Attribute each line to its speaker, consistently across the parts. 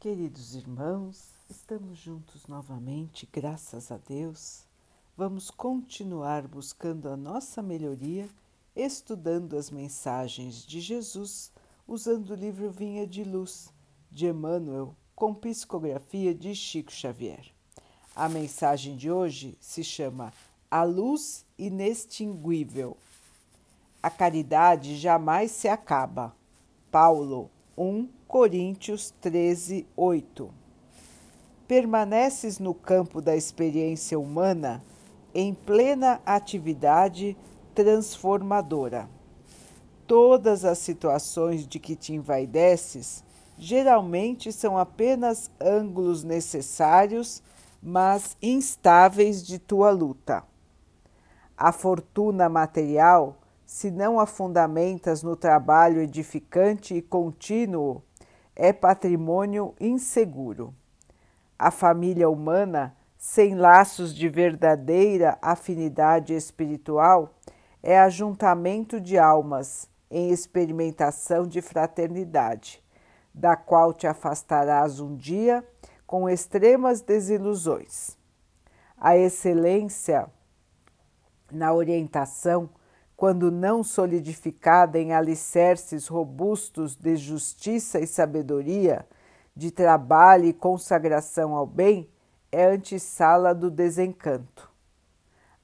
Speaker 1: Queridos irmãos, estamos juntos novamente, graças a Deus. Vamos continuar buscando a nossa melhoria, estudando as mensagens de Jesus, usando o livro Vinha de Luz, de Emmanuel, com psicografia de Chico Xavier. A mensagem de hoje se chama A Luz Inextinguível. A caridade jamais se acaba. Paulo 1 Coríntios 13, 8. Permaneces no campo da experiência humana em plena atividade transformadora. Todas as situações de que te envaideces geralmente são apenas ângulos necessários, mas instáveis de tua luta. A fortuna material se não a fundamentas no trabalho edificante e contínuo, é patrimônio inseguro. A família humana, sem laços de verdadeira afinidade espiritual, é ajuntamento de almas em experimentação de fraternidade, da qual te afastarás um dia com extremas desilusões. A excelência na orientação quando não solidificada em alicerces robustos de justiça e sabedoria, de trabalho e consagração ao bem, é antessala do desencanto.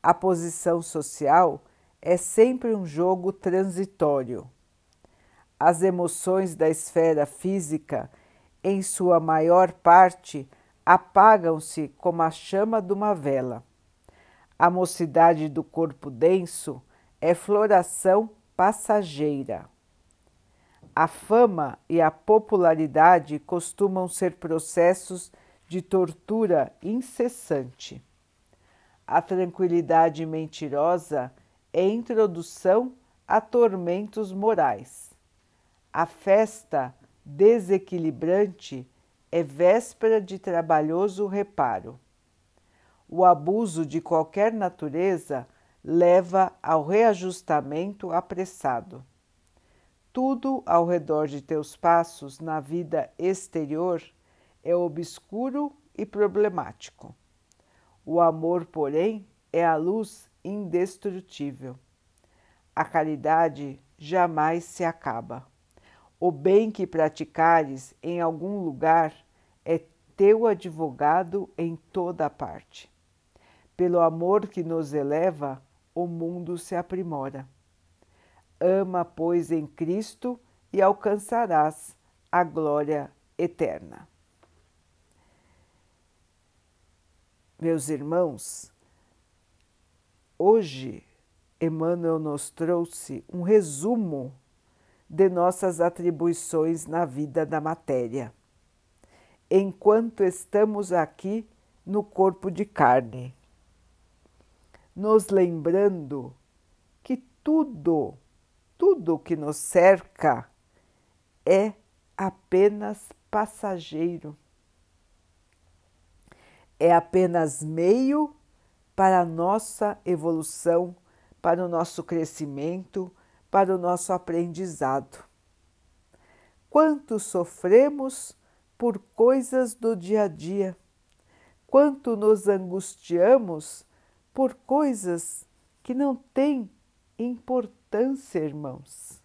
Speaker 1: A posição social é sempre um jogo transitório. As emoções da esfera física, em sua maior parte, apagam-se como a chama de uma vela. A mocidade do corpo denso é floração passageira. A fama e a popularidade costumam ser processos de tortura incessante. A tranquilidade mentirosa é introdução a tormentos morais. A festa desequilibrante é véspera de trabalhoso reparo. O abuso de qualquer natureza leva ao reajustamento apressado. Tudo ao redor de teus passos na vida exterior é obscuro e problemático. O amor, porém, é a luz indestrutível. A caridade jamais se acaba. O bem que praticares em algum lugar é teu advogado em toda parte. Pelo amor que nos eleva, o mundo se aprimora. Ama, pois, em Cristo e alcançarás a glória eterna. Meus irmãos, hoje Emmanuel nos trouxe um resumo de nossas atribuições na vida da matéria, enquanto estamos aqui no corpo de carne nos lembrando que tudo, tudo que nos cerca é apenas passageiro. É apenas meio para a nossa evolução, para o nosso crescimento, para o nosso aprendizado. Quanto sofremos por coisas do dia a dia, quanto nos angustiamos por coisas que não têm importância, irmãos.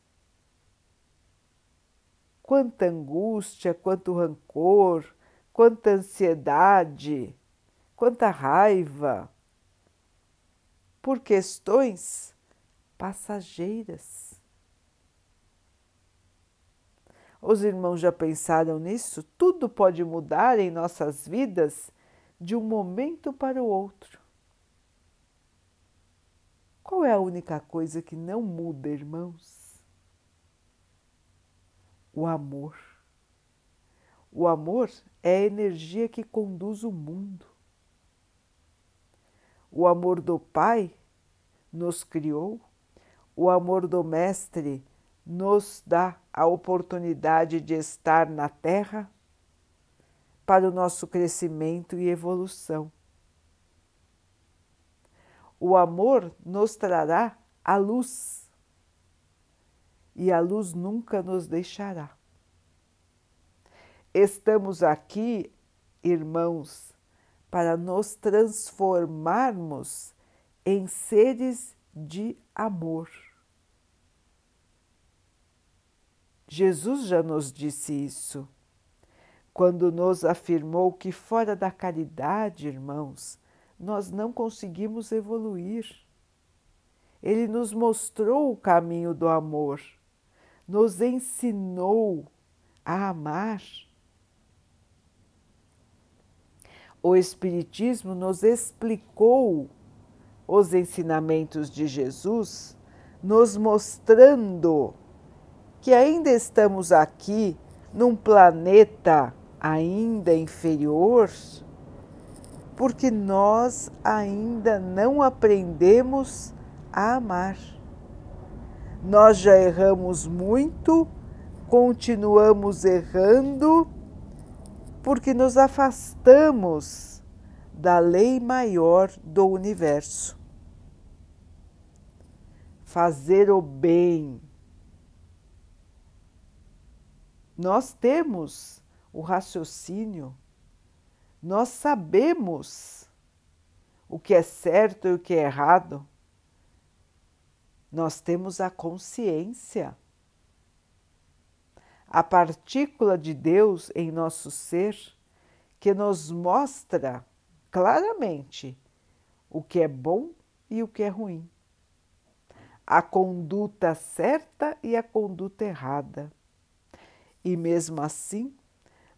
Speaker 1: Quanta angústia, quanto rancor, quanta ansiedade, quanta raiva, por questões passageiras. Os irmãos já pensaram nisso? Tudo pode mudar em nossas vidas de um momento para o outro. Qual é a única coisa que não muda, irmãos? O amor. O amor é a energia que conduz o mundo. O amor do Pai nos criou, o amor do Mestre nos dá a oportunidade de estar na Terra para o nosso crescimento e evolução o amor nos trará a luz e a luz nunca nos deixará. estamos aqui, irmãos, para nos transformarmos em seres de amor. Jesus já nos disse isso quando nos afirmou que fora da caridade, irmãos, nós não conseguimos evoluir. Ele nos mostrou o caminho do amor, nos ensinou a amar. O Espiritismo nos explicou os ensinamentos de Jesus, nos mostrando que ainda estamos aqui num planeta ainda inferior, porque nós ainda não aprendemos a amar. Nós já erramos muito, continuamos errando, porque nos afastamos da lei maior do universo. Fazer o bem. Nós temos o raciocínio, nós sabemos o que é certo e o que é errado. Nós temos a consciência. A partícula de Deus em nosso ser que nos mostra claramente o que é bom e o que é ruim, a conduta certa e a conduta errada. E mesmo assim,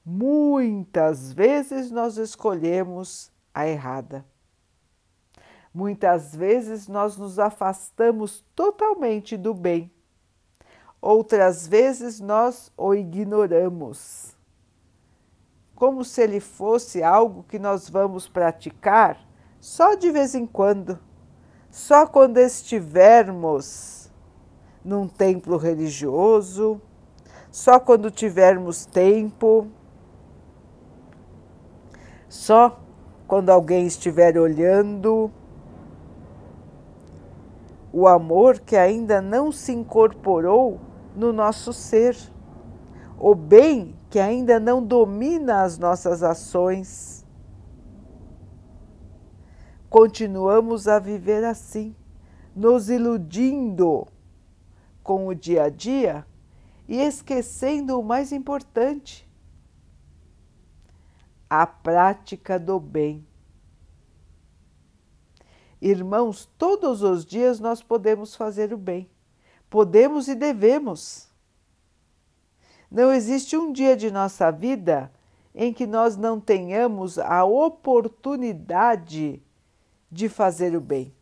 Speaker 1: muitas vezes nós escolhemos a errada. Muitas vezes nós nos afastamos totalmente do bem, outras vezes nós o ignoramos, como se ele fosse algo que nós vamos praticar só de vez em quando, só quando estivermos num templo religioso, só quando tivermos tempo só quando alguém estiver olhando. O amor que ainda não se incorporou no nosso ser, o bem que ainda não domina as nossas ações. Continuamos a viver assim, nos iludindo com o dia a dia e esquecendo o mais importante, a prática do bem. Irmãos, todos os dias nós podemos fazer o bem. Podemos e devemos. Não existe um dia de nossa vida em que nós não tenhamos a oportunidade de fazer o bem.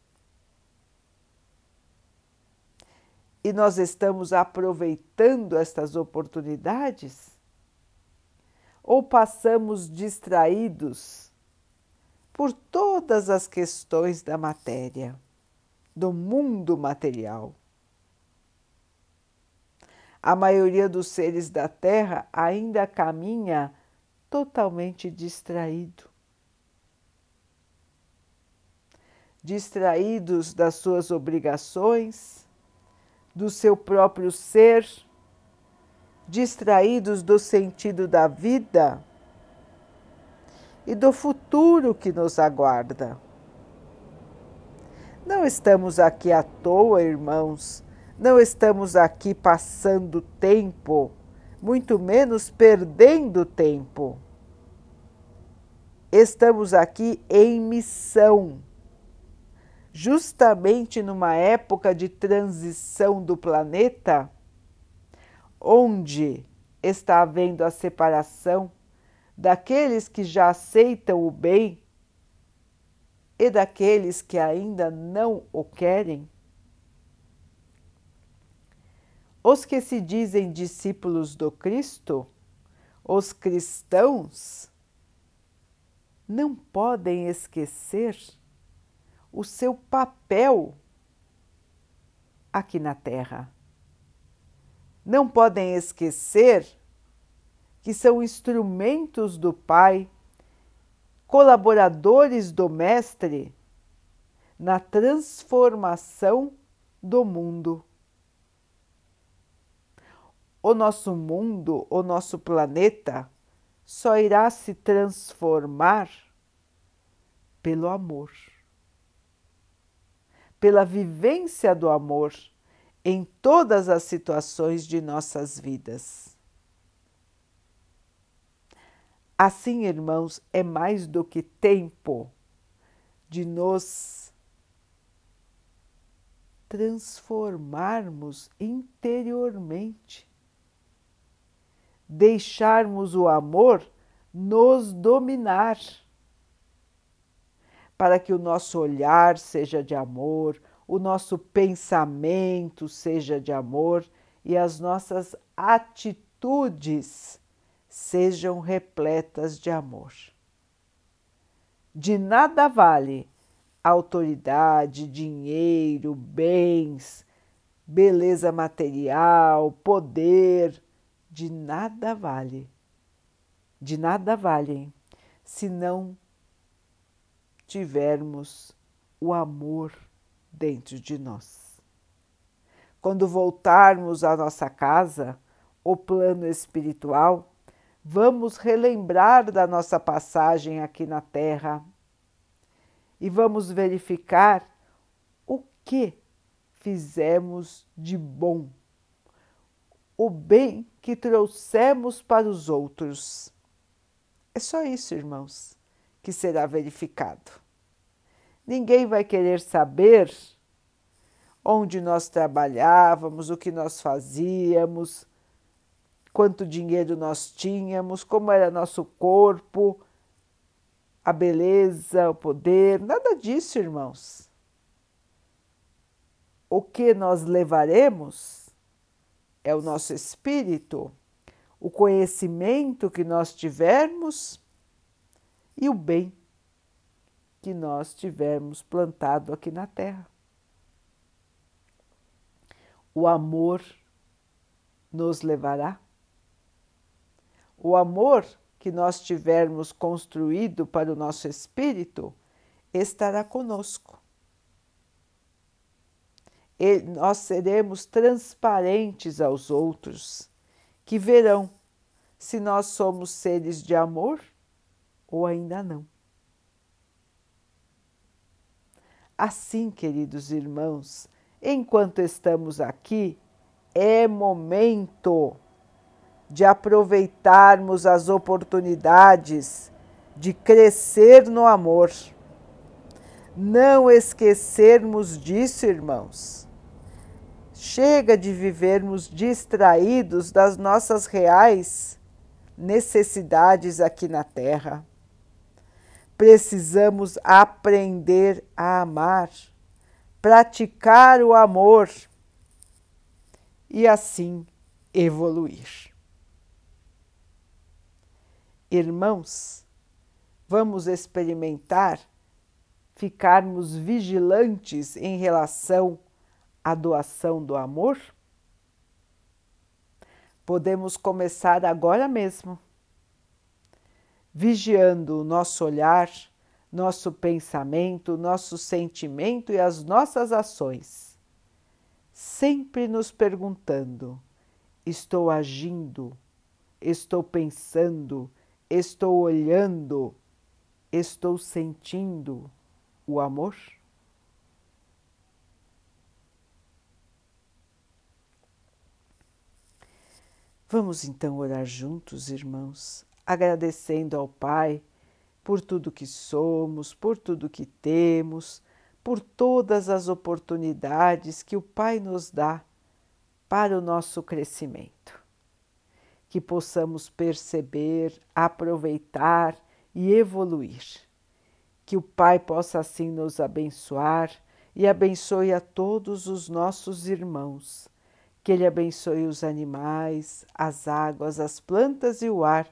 Speaker 1: E nós estamos aproveitando estas oportunidades? Ou passamos distraídos por todas as questões da matéria, do mundo material. A maioria dos seres da Terra ainda caminha totalmente distraído. Distraídos das suas obrigações, do seu próprio ser distraídos do sentido da vida e do futuro que nos aguarda. Não estamos aqui à toa, irmãos, não estamos aqui passando tempo, muito menos perdendo tempo. Estamos aqui em missão, justamente numa época de transição do planeta onde está havendo a separação daqueles que já aceitam o bem e daqueles que ainda não o querem? Os que se dizem discípulos do Cristo, os cristãos, não podem esquecer o seu papel aqui na Terra não podem esquecer que são instrumentos do Pai, colaboradores do Mestre na transformação do mundo. O nosso mundo, o nosso planeta, só irá se transformar pelo amor, pela vivência do amor em todas as situações de nossas vidas. Assim, irmãos, é mais do que tempo de nos transformarmos interiormente, deixarmos o amor nos dominar, para que o nosso olhar seja de amor, o nosso pensamento seja de amor e as nossas atitudes sejam repletas de amor. De nada vale autoridade, dinheiro, bens, beleza material, poder, de nada vale. De nada valem se não tivermos o amor dentro de nós. Quando voltarmos à nossa casa, o plano espiritual, vamos relembrar da nossa passagem aqui na Terra e vamos verificar o que fizemos de bom, o bem que trouxemos para os outros. É só isso, irmãos, que será verificado. Ninguém vai querer saber onde nós trabalhávamos, o que nós fazíamos, quanto dinheiro nós tínhamos, como era nosso corpo, a beleza, o poder, nada disso, irmãos. O que nós levaremos é o nosso espírito, o conhecimento que nós tivermos e o bem que nós tivermos plantado aqui na terra. O amor nos levará. O amor que nós tivermos construído para o nosso espírito estará conosco. E nós seremos transparentes aos outros, que verão se nós somos seres de amor ou ainda não. Assim, queridos irmãos, enquanto estamos aqui, é momento de aproveitarmos as oportunidades de crescer no amor. Não esquecermos disso, irmãos. Chega de vivermos distraídos das nossas reais necessidades aqui na Terra precisamos aprender a amar, praticar o amor e assim evoluir. Irmãos, vamos experimentar ficarmos vigilantes em relação à doação do amor? Podemos começar agora mesmo vigiando o nosso olhar, nosso pensamento, nosso sentimento e as nossas ações, sempre nos perguntando: estou agindo, estou pensando, estou olhando, estou sentindo o amor? Vamos então orar juntos, irmãos, agradecendo ao Pai por tudo que somos, por tudo que temos, por todas as oportunidades que o Pai nos dá para o nosso crescimento. Que possamos perceber, aproveitar e evoluir. Que o Pai possa assim nos abençoar e abençoe a todos os nossos irmãos. Que Ele abençoe os animais, as águas, as plantas e o ar